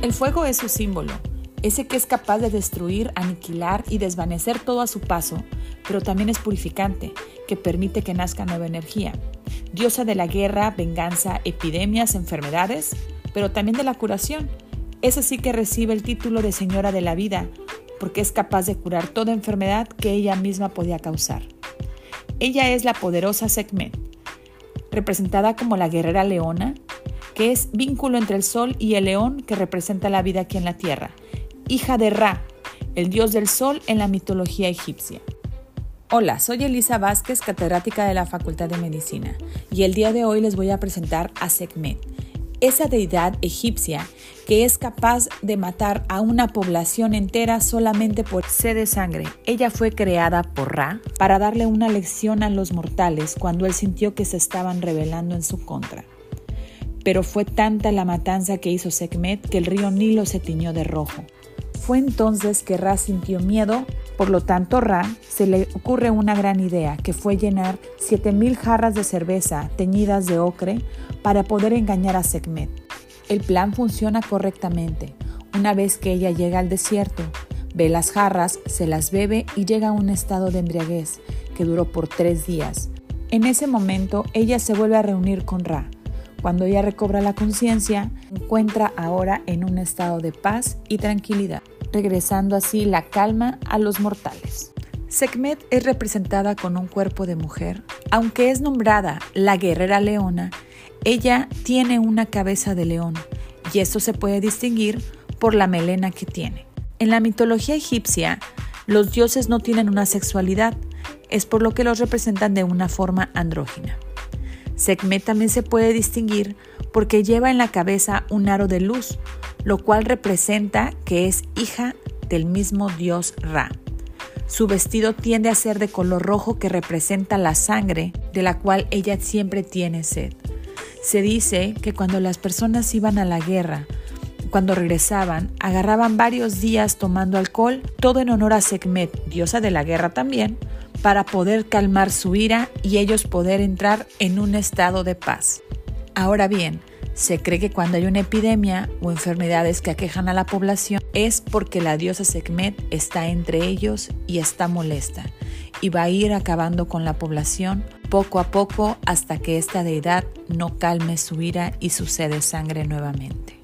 El fuego es su símbolo, ese que es capaz de destruir, aniquilar y desvanecer todo a su paso, pero también es purificante, que permite que nazca nueva energía. Diosa de la guerra, venganza, epidemias, enfermedades, pero también de la curación. Es así que recibe el título de Señora de la Vida, porque es capaz de curar toda enfermedad que ella misma podía causar. Ella es la poderosa Sekhmet, representada como la guerrera leona, que es vínculo entre el sol y el león que representa la vida aquí en la tierra, hija de Ra, el dios del sol en la mitología egipcia. Hola, soy Elisa Vázquez, catedrática de la Facultad de Medicina, y el día de hoy les voy a presentar a Sekhmet, esa deidad egipcia que es capaz de matar a una población entera solamente por sed de sangre. Ella fue creada por Ra para darle una lección a los mortales cuando él sintió que se estaban rebelando en su contra. Pero fue tanta la matanza que hizo Sekhmet que el río Nilo se tiñó de rojo. Fue entonces que Ra sintió miedo, por lo tanto Ra se le ocurre una gran idea, que fue llenar 7000 jarras de cerveza teñidas de ocre para poder engañar a Sekhmet. El plan funciona correctamente. Una vez que ella llega al desierto, ve las jarras, se las bebe y llega a un estado de embriaguez que duró por tres días. En ese momento ella se vuelve a reunir con Ra. Cuando ella recobra la conciencia, encuentra ahora en un estado de paz y tranquilidad, regresando así la calma a los mortales. Sekhmet es representada con un cuerpo de mujer. Aunque es nombrada la guerrera leona, ella tiene una cabeza de león y esto se puede distinguir por la melena que tiene. En la mitología egipcia, los dioses no tienen una sexualidad, es por lo que los representan de una forma andrógina. Sekhmet también se puede distinguir porque lleva en la cabeza un aro de luz, lo cual representa que es hija del mismo dios Ra. Su vestido tiende a ser de color rojo que representa la sangre de la cual ella siempre tiene sed. Se dice que cuando las personas iban a la guerra, cuando regresaban, agarraban varios días tomando alcohol, todo en honor a Sekhmet, diosa de la guerra también, para poder calmar su ira y ellos poder entrar en un estado de paz. Ahora bien, se cree que cuando hay una epidemia o enfermedades que aquejan a la población es porque la diosa Sekhmet está entre ellos y está molesta y va a ir acabando con la población poco a poco hasta que esta deidad no calme su ira y sucede sangre nuevamente.